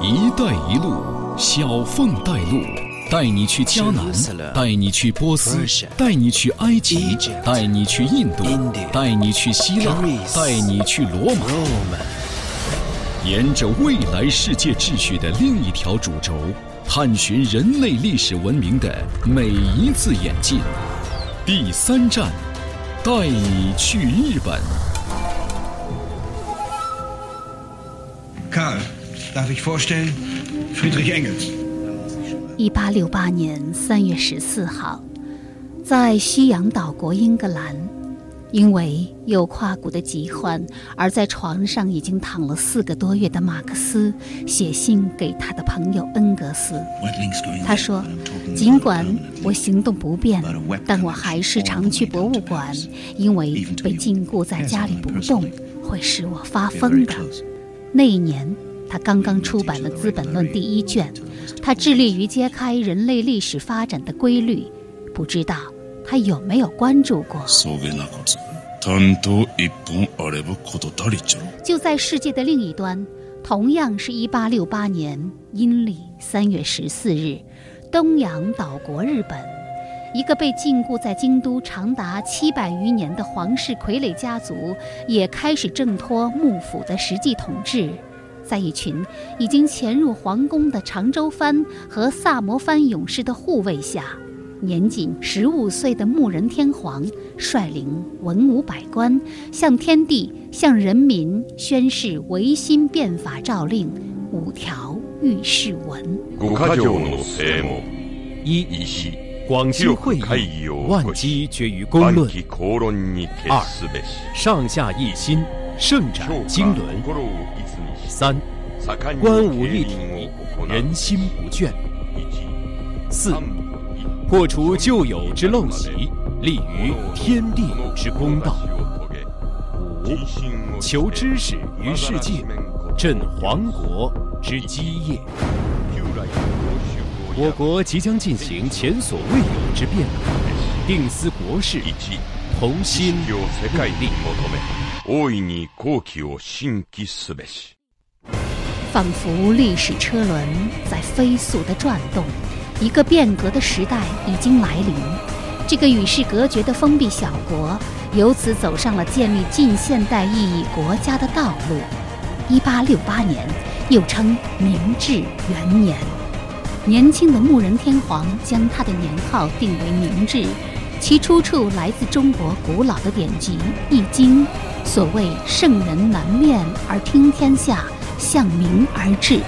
“一带一路”小凤带路，带你去迦南，带你去波斯，带你去埃及，带你去印度，带你去希腊，带你去罗马。沿着未来世界秩序的另一条主轴，探寻人类历史文明的每一次演进。第三站，带你去日本。Karl，darf ich vorstellen？Friedrich Engels。一八六八年三月十四号，在西洋岛国英格兰，因为有胯骨的疾患，而在床上已经躺了四个多月的马克思写信给他的朋友恩格斯。他说：“尽管我行动不便，但我还是常去博物馆，因为被禁锢在家里不动会使我发疯的。”那一年，他刚刚出版了《资本论》第一卷，他致力于揭开人类历史发展的规律。不知道他有没有关注过？就在世界的另一端，同样是一八六八年阴历三月十四日，东洋岛国日本，一个被禁锢在京都长达七百余年的皇室傀儡家族，也开始挣脱幕府的实际统治。在一群已经潜入皇宫的长州藩和萨摩藩勇士的护卫下，年仅十五岁的木人天皇率领文武百官，向天地、向人民宣誓维新变法诏令五条御誓文。一、广西会议万机决于公论；二、上下一心，盛展经纶。三，官武一体，人心不倦。四，破除旧有之陋习，立于天地之公道。五，求知识于世界，振皇国之基业。我国即将进行前所未有之变革，定思国事，同心戮力。大いに宏規を新規すべし仿佛历史车轮在飞速地转动，一个变革的时代已经来临。这个与世隔绝的封闭小国，由此走上了建立近现代意义国家的道路。一八六八年，又称明治元年，年轻的牧人天皇将他的年号定为明治，其出处来自中国古老的典籍《易经》，所谓“圣人难面而听天下”。向明而治，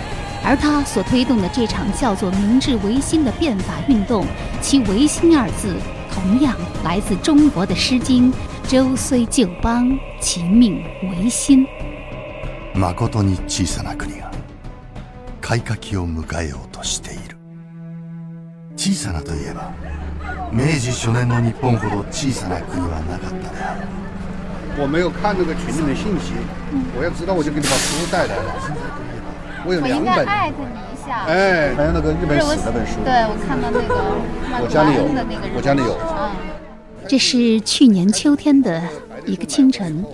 而他所推动的这场叫做“明治维新”的变法运动，其“维新”二字同样来自中国的《诗经》：“周虽旧邦，其命维新。”誠に小さな国が改革を迎えようとしている。 小さなといえば、明治初年の日本ほど小さな国はなかったである。我没有看这个群里面信息，我要知道我就给你把书带来了。我有两本。艾特你一下。哎，还有那个日本史那本书。对，我看到那个。我家里有。我家里有。这是去年秋天的一个清晨，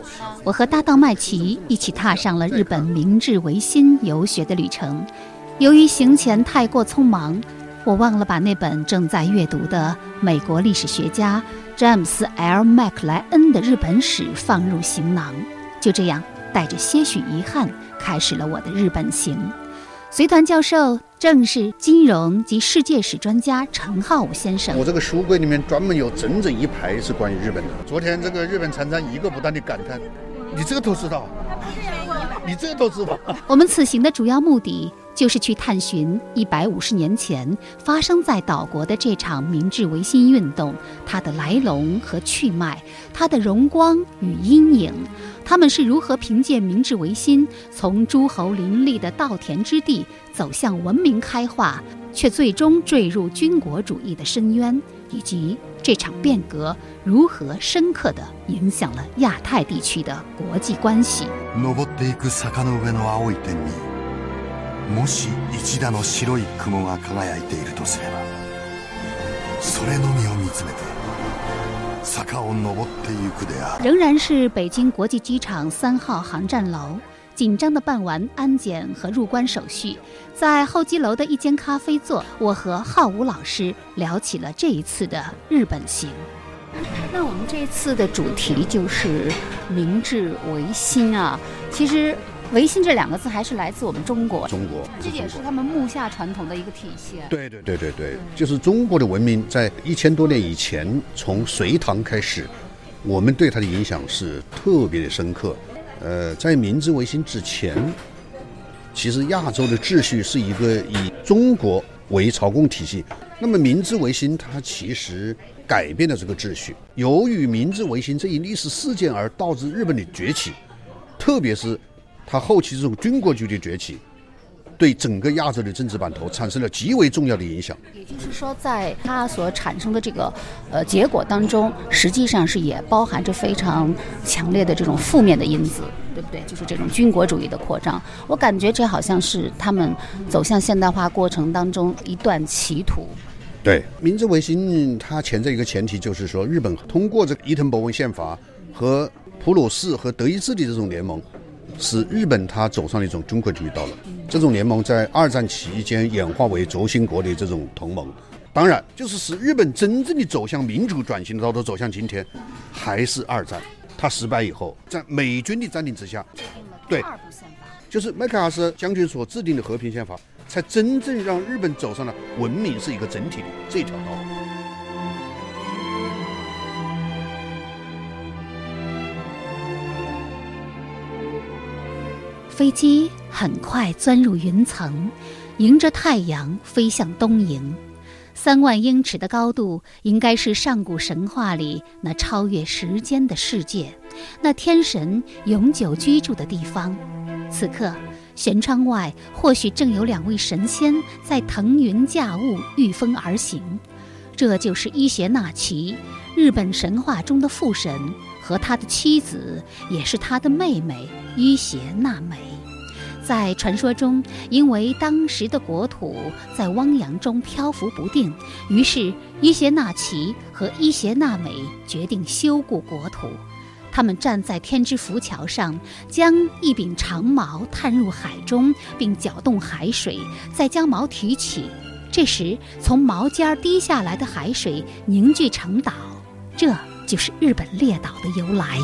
我和搭档麦琪一起踏上了日本明治维新游学的旅程。由于行前太过匆忙， 我忘了把那本正在阅读的美国历史学家。詹姆斯 ·L· 麦克莱恩的日本史放入行囊，就这样带着些许遗憾开始了我的日本行。随团教授正是金融及世界史专家陈浩武先生。我这个书柜里面专门有整整一排是关于日本的。昨天这个日本常常一个不断的感叹：“你这个都知道，你这个都知道。”我们此行的主要目的。就是去探寻一百五十年前发生在岛国的这场明治维新运动，它的来龙和去脉，它的荣光与阴影，他们是如何凭借明治维新从诸侯林立的稻田之地走向文明开化，却最终坠入军国主义的深渊，以及这场变革如何深刻地影响了亚太地区的国际关系。もし一打の白い雲が輝いているとすればそれのみを見つめて坂を登ってゆくである仍然是北京国际机场三号航站楼 紧张地办完安检和入关手续，在候机楼的一间咖啡座，我和浩武老师聊起了这一次的日本行。那我们这次的主题就是明治维新啊，其实。 维新这两个字还是来自我们中国，中国，这也是他们木下传统的一个体现。对对对对对，就是中国的文明在一千多年以前，从隋唐开始，我们对它的影响是特别的深刻。呃，在明治维新之前，其实亚洲的秩序是一个以中国为朝贡体系。那么明治维新它其实改变了这个秩序。由于明治维新这一历史事件而导致日本的崛起，特别是。他后期这种军国主义的崛起，对整个亚洲的政治版图产生了极为重要的影响。也就是说，在它所产生的这个呃结果当中，实际上是也包含着非常强烈的这种负面的因子，对不对？就是这种军国主义的扩张。我感觉这好像是他们走向现代化过程当中一段歧途。对，明治维新它前在一个前提就是说，日本通过这个伊藤博文宪法和普鲁士和德意志的这种联盟。使日本它走上了一种军国主义道路。这种联盟在二战期间演化为轴心国的这种同盟。当然，就是使日本真正的走向民主转型的道路走向今天，还是二战。它失败以后，在美军的占领之下，对，就是麦克阿瑟将军所制定的和平宪法，才真正让日本走上了文明是一个整体的这条道路。飞机很快钻入云层，迎着太阳飞向东瀛。三万英尺的高度，应该是上古神话里那超越时间的世界，那天神永久居住的地方。此刻，舷窗外或许正有两位神仙在腾云驾雾、御风而行。这就是伊邪那岐，日本神话中的父神。和他的妻子，也是他的妹妹伊邪那美，在传说中，因为当时的国土在汪洋中漂浮不定，于是伊邪那岐和伊邪那美决定修固国土。他们站在天之浮桥上，将一柄长矛探入海中，并搅动海水，再将矛提起。这时，从矛尖滴下来的海水凝聚成岛。这。就是日本列岛的由来。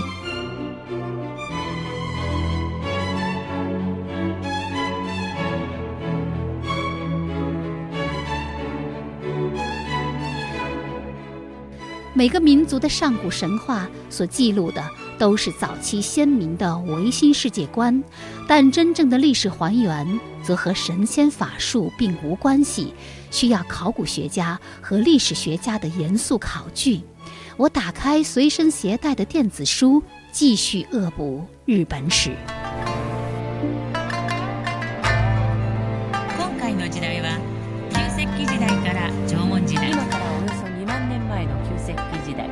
每个民族的上古神话所记录的都是早期先民的唯心世界观，但真正的历史还原则和神仙法术并无关系，需要考古学家和历史学家的严肃考据。我打开随身携带的电子书，继续恶补日本史。今回の時代は旧石器時代から縄文時代。今からおよそ2万年前の旧石器時代。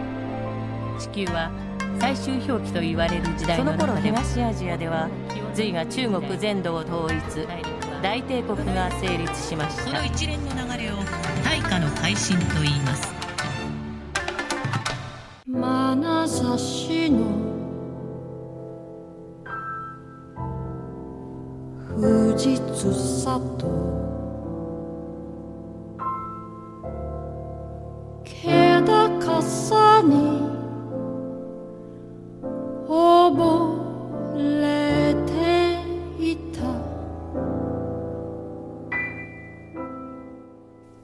地球は最終表記と言われる時代の中で東アジアでは隋が中国全土を統一大帝国が成立しましたその一連の流れを大化の改新と言います眼差しの富士里。気高さに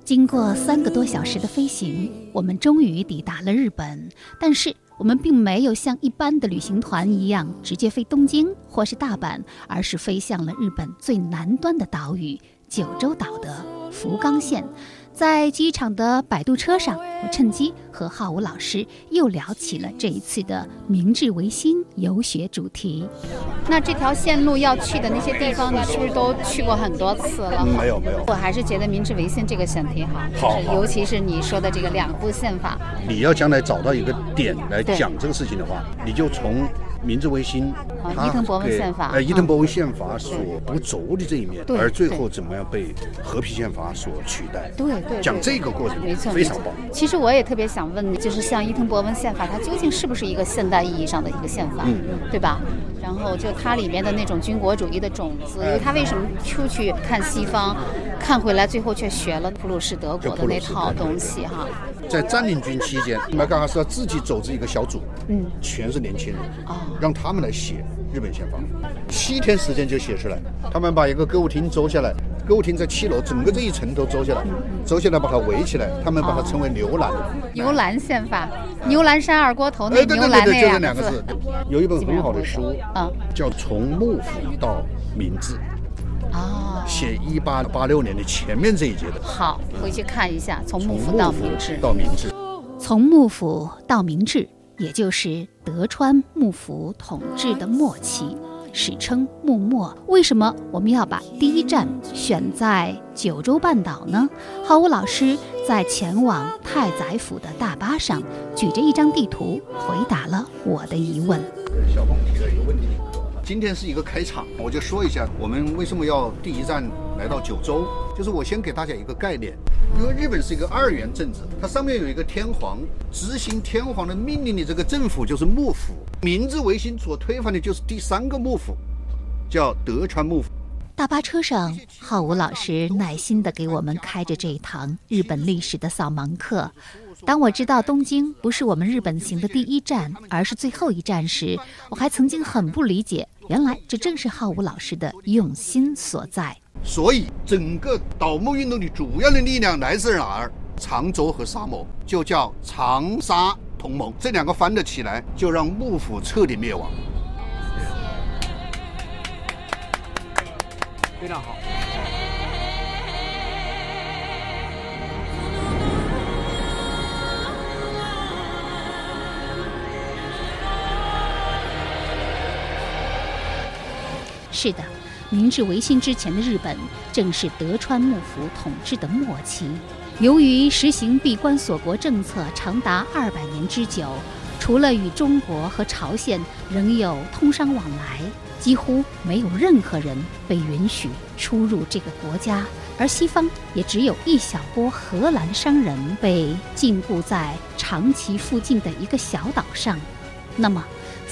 经过三个多小时的飞行，我们终于抵达了日本。但是，我们并没有像一般的旅行团一样直接飞东京或是大阪，而是飞向了日本最南端的岛屿——九州岛的福冈县。在机场的摆渡车上，我趁机和浩武老师又聊起了这一次的明治维新游学主题。那这条线路要去的那些地方，你是不是都去过很多次了？没有没有，我还是觉得明治维新这个选题好，好，尤其是你说的这个两部宪法。你要将来找到一个点来讲这个事情的话，你就从。明治维新，伊藤博文宪法，呃，伊藤博文宪法所不足的这一面，而最后怎么样被和平宪法所取代？对对，讲这个过程，没错，非常棒。其实我也特别想问，就是像伊藤博文宪法，它究竟是不是一个现代意义上的一个宪法？嗯，对吧？然后就它里面的那种军国主义的种子，因为他为什么出去看西方，看回来最后却学了普鲁士德国的那套东西哈。在占领军期间，麦克阿瑟自己组织一个小组，嗯，全是年轻人，啊，让他们来写日本宪法，七天时间就写出来。他们把一个歌舞厅租下来，歌舞厅在七楼，整个这一层都租下来，租下来把它围起来，他们把它称为牛栏。牛栏宪法，牛栏山二锅头那牛栏那就这两个字。有一本很好的书，啊，叫《从幕府到明治》。啊，写一八八六年的前面这一节的。好，回去看一下，从幕府到明治。到明治，从幕府到明治，也就是德川幕府统治的末期，史称幕末。为什么我们要把第一站选在九州半岛呢？浩武老师在前往太宰府的大巴上，举着一张地图，回答了我的疑问。今天是一个开场，我就说一下我们为什么要第一站来到九州。就是我先给大家一个概念，因为日本是一个二元政治，它上面有一个天皇，执行天皇的命令的这个政府就是幕府。明治维新所推翻的就是第三个幕府，叫德川幕府。大巴车上，浩武老师耐心地给我们开着这一堂日本历史的扫盲课。当我知道东京不是我们日本行的第一站，而是最后一站时，我还曾经很不理解，原来这正是浩武老师的用心所在。所以，整个倒幕运动的主要的力量来自哪儿？长州和沙漠，就叫长沙同盟。这两个翻了起来，就让幕府彻底灭亡。非常好。是的，明治维新之前的日本正是德川幕府统治的末期。由于实行闭关锁国政策长达二百年之久，除了与中国和朝鲜仍有通商往来，几乎没有任何人被允许出入这个国家。而西方也只有一小波荷兰商人被禁锢在长崎附近的一个小岛上。那么，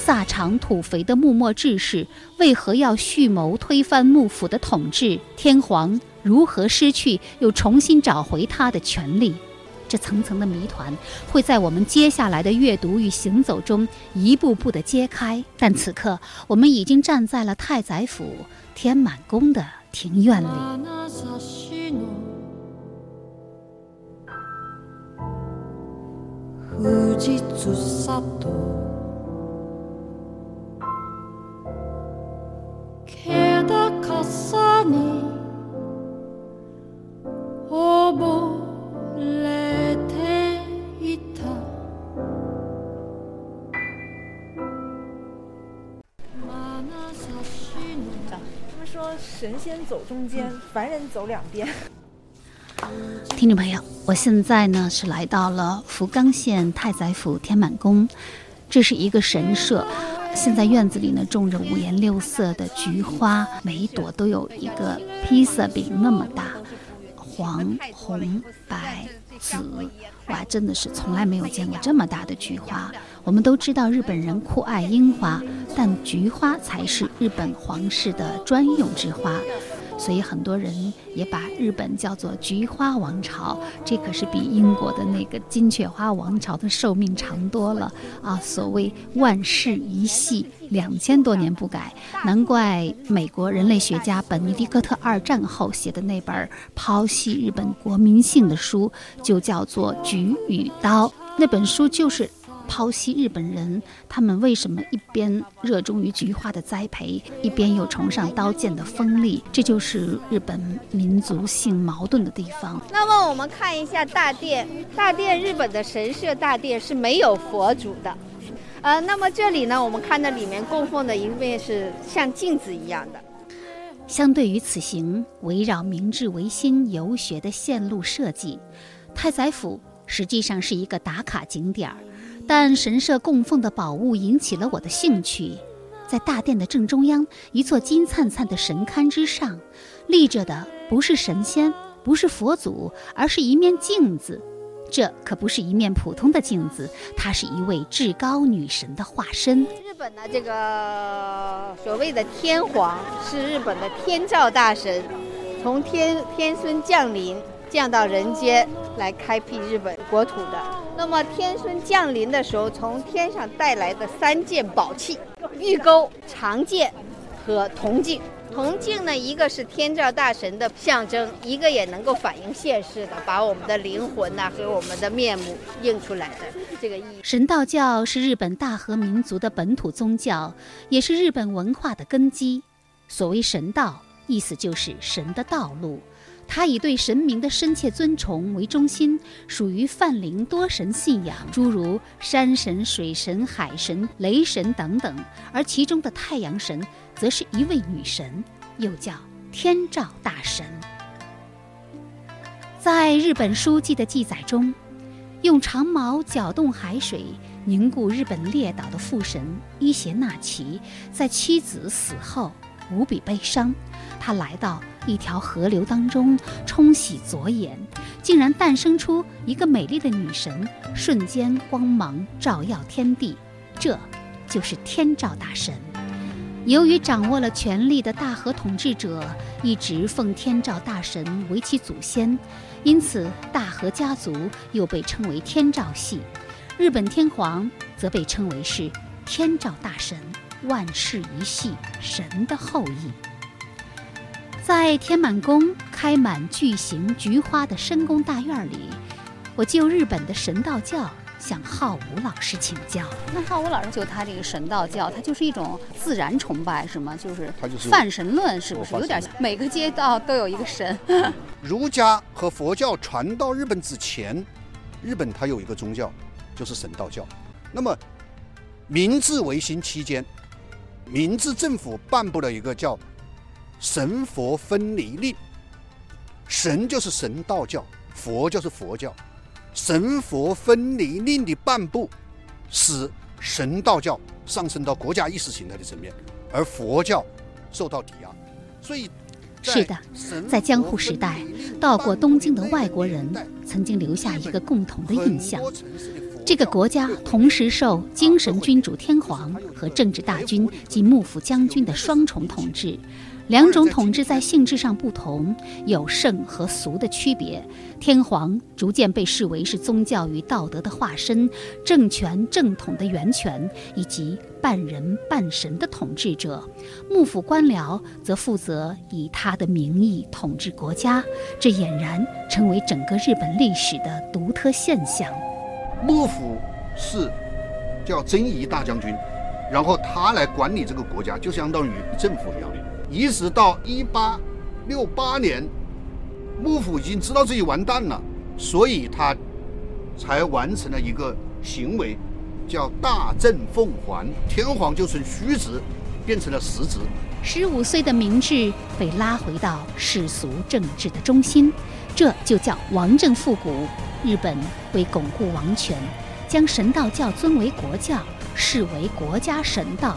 萨长土肥的幕末志士为何要蓄谋推翻幕府的统治？天皇如何失去又重新找回他的权利？这层层的谜团会在我们接下来的阅读与行走中一步步的揭开。但此刻，我们已经站在了太宰府天满宫的庭院里。神仙走中间，凡人走两边。听众朋友，我现在呢是来到了福冈县太宰府天满宫，这是一个神社。现在院子里呢种着五颜六色的菊花，每一朵都有一个披萨饼那么大，黄、红、白、紫，哇，真的是从来没有见过这么大的菊花。我们都知道日本人酷爱樱花，但菊花才是日本皇室的专用之花。所以很多人也把日本叫做“菊花王朝”，这可是比英国的那个“金雀花王朝”的寿命长多了啊！所谓“万世一系”，两千多年不改，难怪美国人类学家本尼迪克特二战后写的那本剖析日本国民性的书，就叫做《菊与刀》。那本书就是。剖析日本人，他们为什么一边热衷于菊花的栽培，一边又崇尚刀剑的锋利？这就是日本民族性矛盾的地方。那么我们看一下大殿，大殿日本的神社大殿是没有佛祖的，呃，那么这里呢，我们看到里面供奉的一面是像镜子一样的。相对于此行围绕明治维新游学的线路设计，太宰府实际上是一个打卡景点儿。但神社供奉的宝物引起了我的兴趣，在大殿的正中央，一座金灿灿的神龛之上，立着的不是神仙，不是佛祖，而是一面镜子。这可不是一面普通的镜子，它是一位至高女神的化身。日本的，这个所谓的天皇是日本的天照大神，从天天孙降临，降到人间来开辟日本国土的。那么天孙降临的时候，从天上带来的三件宝器：玉钩、长剑和铜镜。铜镜呢，一个是天照大神的象征，一个也能够反映现实的，把我们的灵魂呐和我们的面目映出来的这个意义。神道教是日本大和民族的本土宗教，也是日本文化的根基。所谓神道，意思就是神的道路。他以对神明的深切尊崇为中心，属于泛灵多神信仰，诸如山神、水神、海神、雷神等等。而其中的太阳神，则是一位女神，又叫天照大神。在日本书记的记载中，用长矛搅动海水凝固日本列岛的父神伊邪那岐，在妻子死后无比悲伤，他来到。一条河流当中冲洗左眼，竟然诞生出一个美丽的女神，瞬间光芒照耀天地，这就是天照大神。由于掌握了权力的大和统治者一直奉天照大神为其祖先，因此大和家族又被称为天照系。日本天皇则被称为是天照大神，万世一系神的后裔。在天满宫开满巨型菊花的深宫大院里，我就日本的神道教向浩武老师请教。那浩武老师就他这个神道教，它就是一种自然崇拜，是吗？就是就是泛神论，是不是？有点像每个街道都有一个神。儒家和佛教传到日本之前，日本它有一个宗教，就是神道教。那么明治维新期间，明治政府颁布了一个叫。神佛分离令，神就是神道教，佛就是佛教。神佛分离令的颁布，使神道教上升到国家意识形态的层面，而佛教受到抵押。所以，是的，在江户时代，到过东京的外国人曾经留下一个共同的印象：这个国家同时受精神君主天皇和政治大军及幕府将军的双重统治。两种统治在性质上不同，有圣和俗的区别。天皇逐渐被视为是宗教与道德的化身，政权正统的源泉，以及半人半神的统治者。幕府官僚则负责以他的名义统治国家，这俨然成为整个日本历史的独特现象。幕府是叫征夷大将军，然后他来管理这个国家，就相当于政府一样的。一直到一八六八年，幕府已经知道自己完蛋了，所以他才完成了一个行为，叫大政奉还。天皇就从虚职变成了实职。十五岁的明治被拉回到世俗政治的中心，这就叫王政复古。日本为巩固王权，将神道教尊为国教，视为国家神道。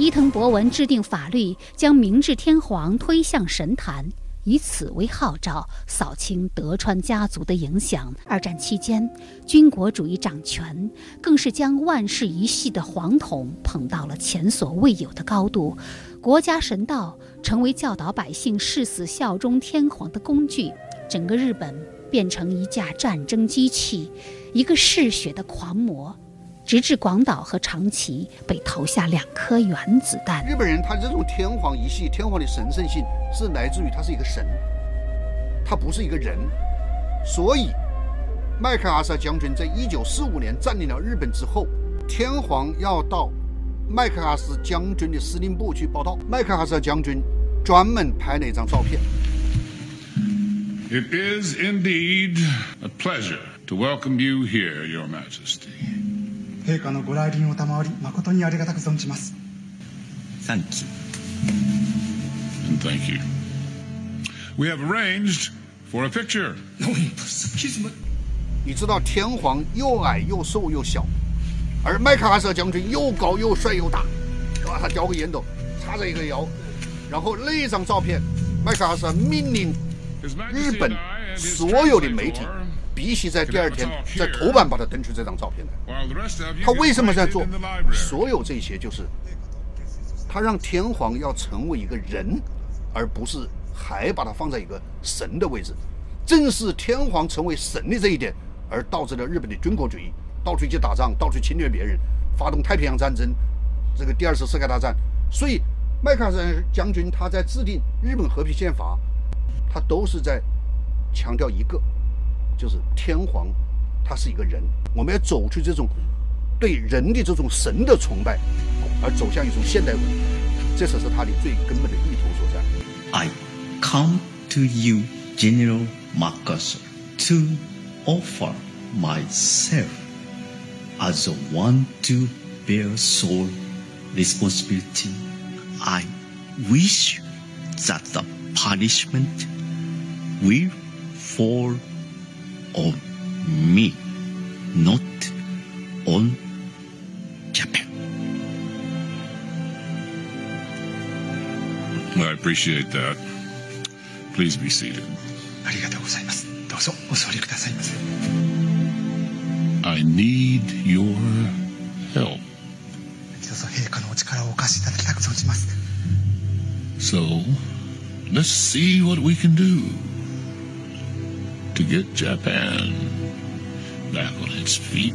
伊藤博文制定法律，将明治天皇推向神坛，以此为号召，扫清德川家族的影响。二战期间，军国主义掌权，更是将万世一系的皇统捧到了前所未有的高度。国家神道成为教导百姓誓死效忠天皇的工具，整个日本变成一架战争机器，一个嗜血的狂魔。直至广岛和长崎被投下两颗原子弹。日本人他这种天皇一系，天皇的神圣性是来自于他是一个神，他不是一个人。所以，麦克阿瑟将军在一九四五年占领了日本之后，天皇要到麦克阿瑟将军的司令部去报道。麦克阿瑟将军专门拍了一张照片。It is indeed a pleasure to welcome you here, Your Majesty. 陛下のご来臨を賜り誠にありがたく存じます Thank you And thank you We have arranged for a picture 你知道天皇又矮又瘦又小，而麦克阿瑟将军又高又帅又大，哇，他叼个烟斗，叉着一个腰，然后那张照片，麦克阿瑟命令日本所有的媒体 必须在第二天在头版把它登出这张照片来。他为什么在做？所有这些就是他让天皇要成为一个人，而不是还把它放在一个神的位置。正是天皇成为神的这一点，而导致了日本的军国主义，到处去打仗，到处侵略别人，发动太平洋战争，这个第二次世界大战。所以麦克阿瑟将军他在制定日本和平宪法，他都是在强调一个。就是天皇，他是一个人，我们要走出这种对人的这种神的崇拜，而走向一种现代文明，这才是他的最根本的意图所在。I come to you, General Marcus, to offer myself as a one to bear sole responsibility. I wish that the punishment will fall on me, not on Japan. Well, I appreciate that. Please be seated. ありがとうございます。どうぞお座りくださいませ。I need your help. どうぞ陛下のお力をお貸しいただきたく存じます。So, let's see what we can do. To get Japan back on its feet.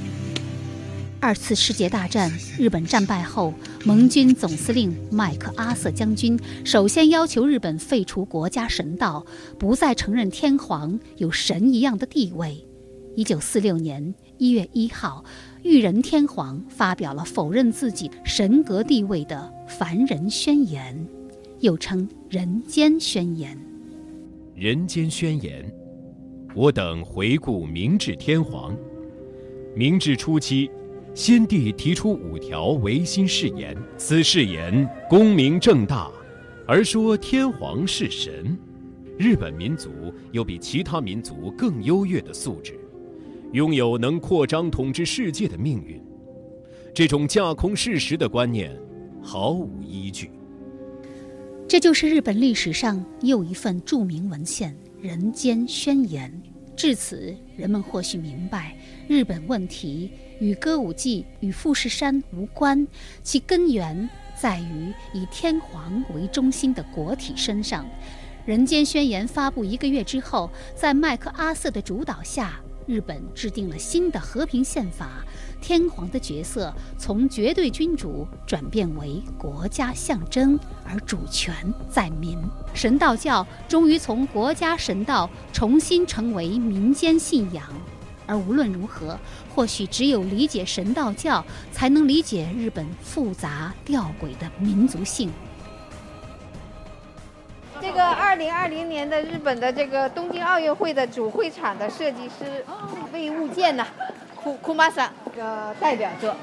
二次世界大战，日本战败后，盟军总司令麦克阿瑟将军首先要求日本废除国家神道，不再承认天皇有神一样的地位。一九四六年一月一号，裕仁天皇发表了否认自己神格地位的凡人宣言，又称人间宣言。人间宣言。我等回顾明治天皇，明治初期，先帝提出五条维新誓言，此誓言功名正大，而说天皇是神，日本民族有比其他民族更优越的素质，拥有能扩张统治世界的命运。这种架空事实的观念毫无依据。这就是日本历史上又一份著名文献。人间宣言，至此，人们或许明白，日本问题与歌舞伎与富士山无关，其根源在于以天皇为中心的国体身上。人间宣言发布一个月之后，在麦克阿瑟的主导下，日本制定了新的和平宪法。天皇的角色从绝对君主转变为国家象征，而主权在民。神道教终于从国家神道重新成为民间信仰。而无论如何，或许只有理解神道教，才能理解日本复杂吊诡的民族性。这个二零二零年的日本的这个东京奥运会的主会场的设计师魏物件呢？库库马桑的代表作，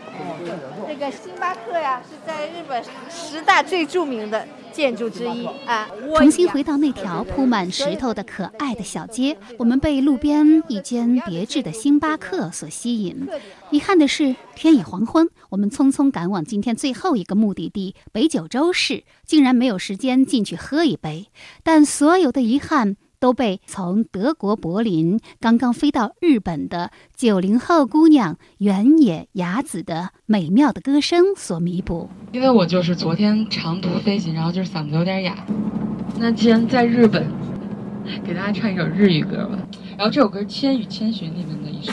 这个星巴克呀，是在日本十大最著名的建筑之一啊。重新回到那条铺满石头的可爱的小街，我们被路边一间别致的星巴克所吸引。遗憾的是，天已黄昏，我们匆匆赶往今天最后一个目的地北九州市，竟然没有时间进去喝一杯。但所有的遗憾。都被从德国柏林刚刚飞到日本的九零后姑娘原野雅子的美妙的歌声所弥补。因为我就是昨天长途飞行，然后就是嗓子有点哑。那既然在日本，给大家唱一首日语歌吧。然后这首歌《千与千寻》里面的一首。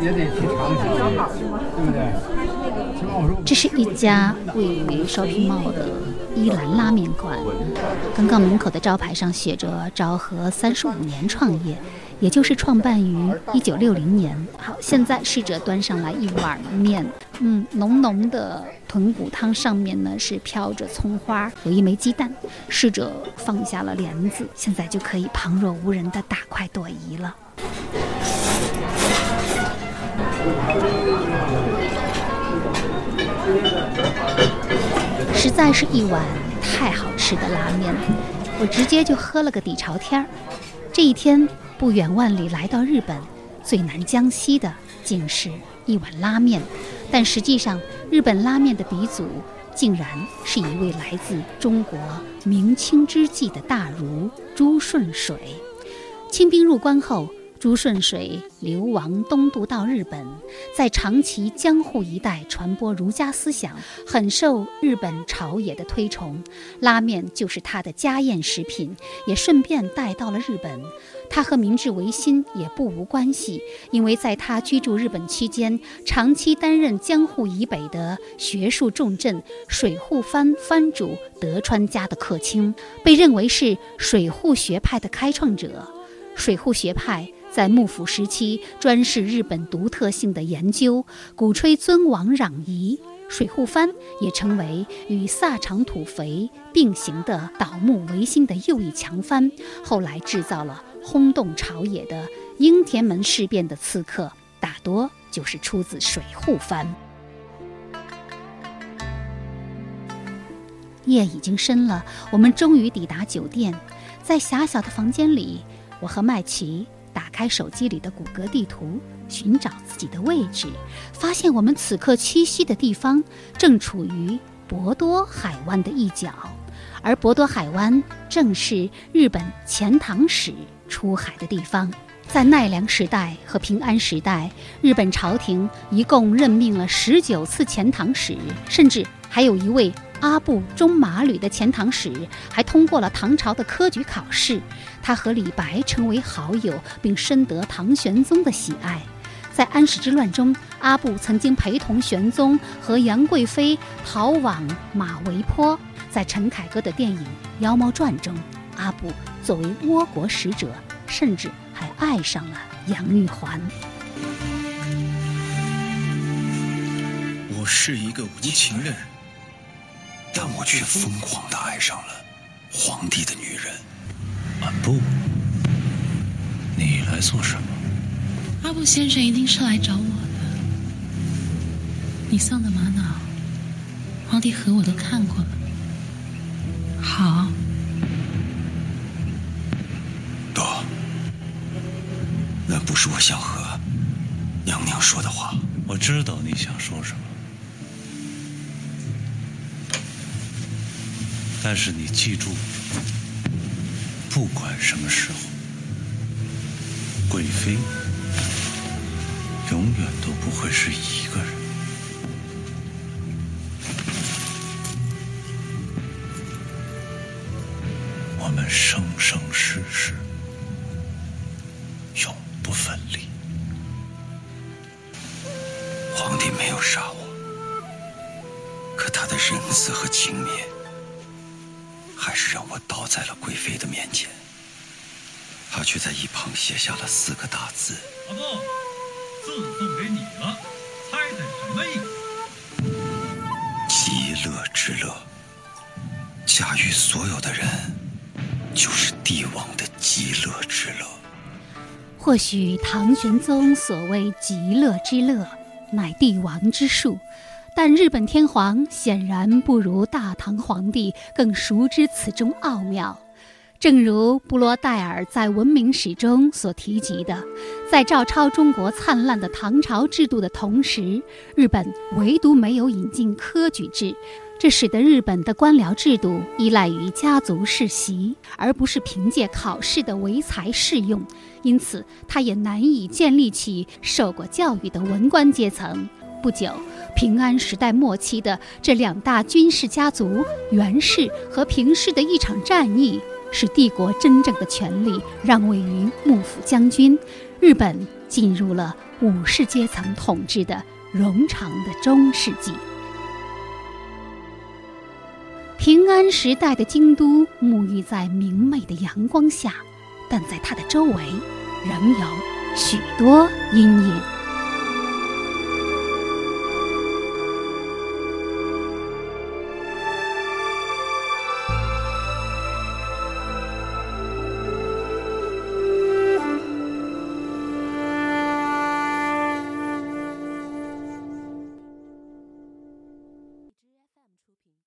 也得去尝一尝，对不对？这是一家位于 shopping mall 的伊兰拉面馆。刚刚门口的招牌上写着“昭和三十五年创业”，也就是创办于一九六零年。好，现在侍者端上来一碗面，嗯，浓浓的豚骨汤上面呢是飘着葱花，有一枚鸡蛋。侍者放下了帘子，现在就可以旁若无人的大快朵颐了。实在是一碗太好吃的拉面，我直接就喝了个底朝天儿。这一天不远万里来到日本，最南江西的竟是一碗拉面，但实际上日本拉面的鼻祖竟然是一位来自中国明清之际的大儒朱顺水。清兵入关后。朱顺水流亡东渡到日本，在长崎、江户一带传播儒家思想，很受日本朝野的推崇。拉面就是他的家宴食品，也顺便带到了日本。他和明治维新也不无关系，因为在他居住日本期间，长期担任江户以北的学术重镇水户藩藩主德川家的客卿，被认为是水户学派的开创者。水户学派。在幕府时期，专事日本独特性的研究，鼓吹尊王攘夷。水户藩也成为与萨长土肥并行的倒幕维新的右翼强藩。后来制造了轰动朝野的应天门事变的刺客，大多就是出自水户藩。夜已经深了，我们终于抵达酒店，在狭小的房间里，我和麦琪。打开手机里的谷歌地图，寻找自己的位置，发现我们此刻栖息的地方正处于博多海湾的一角，而博多海湾正是日本遣唐使出海的地方。在奈良时代和平安时代，日本朝廷一共任命了十九次遣唐使，甚至还有一位。阿部中马吕的遣唐使还通过了唐朝的科举考试，他和李白成为好友，并深得唐玄宗的喜爱。在安史之乱中，阿部曾经陪同玄宗和杨贵妃逃往马嵬坡。在陈凯歌的电影《妖猫传》中，阿部作为倭国使者，甚至还爱上了杨玉环。我是一个无情的人。但我却疯狂的爱上了皇帝的女人。阿布，你来做什么？阿布先生一定是来找我的。你送的玛瑙，皇帝和我都看过了。好。多，那不是我想和娘娘说的话。我知道你想说什么。但是你记住，不管什么时候，贵妃永远都不会是一个人。我们生生世世永不分离。皇帝没有杀我，可他的仁慈和轻蔑。还是让我倒在了贵妃的面前，他却在一旁写下了四个大字：“阿布，字送给你了，猜猜什么意思？”极乐之乐，驾驭所有的人，就是帝王的极乐之乐。或许唐玄宗所谓极乐之乐，乃帝王之术。但日本天皇显然不如大唐皇帝更熟知此中奥妙，正如布罗代尔在《文明史》中所提及的，在照抄中国灿烂的唐朝制度的同时，日本唯独没有引进科举制，这使得日本的官僚制度依赖于家族世袭，而不是凭借考试的唯才适用，因此他也难以建立起受过教育的文官阶层。不久，平安时代末期的这两大军事家族——源氏和平氏的一场战役，使帝国真正的权力让位于幕府将军，日本进入了武士阶层统治的冗长的中世纪。平安时代的京都沐浴在明媚的阳光下，但在它的周围，仍有许多阴影。